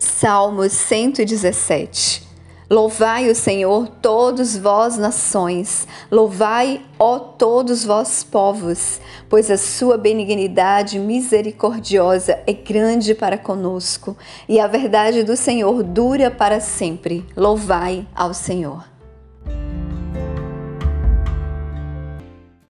Salmos 117 Louvai o Senhor, todos vós nações, louvai, ó todos vós povos, pois a sua benignidade misericordiosa é grande para conosco, e a verdade do Senhor dura para sempre. Louvai ao Senhor.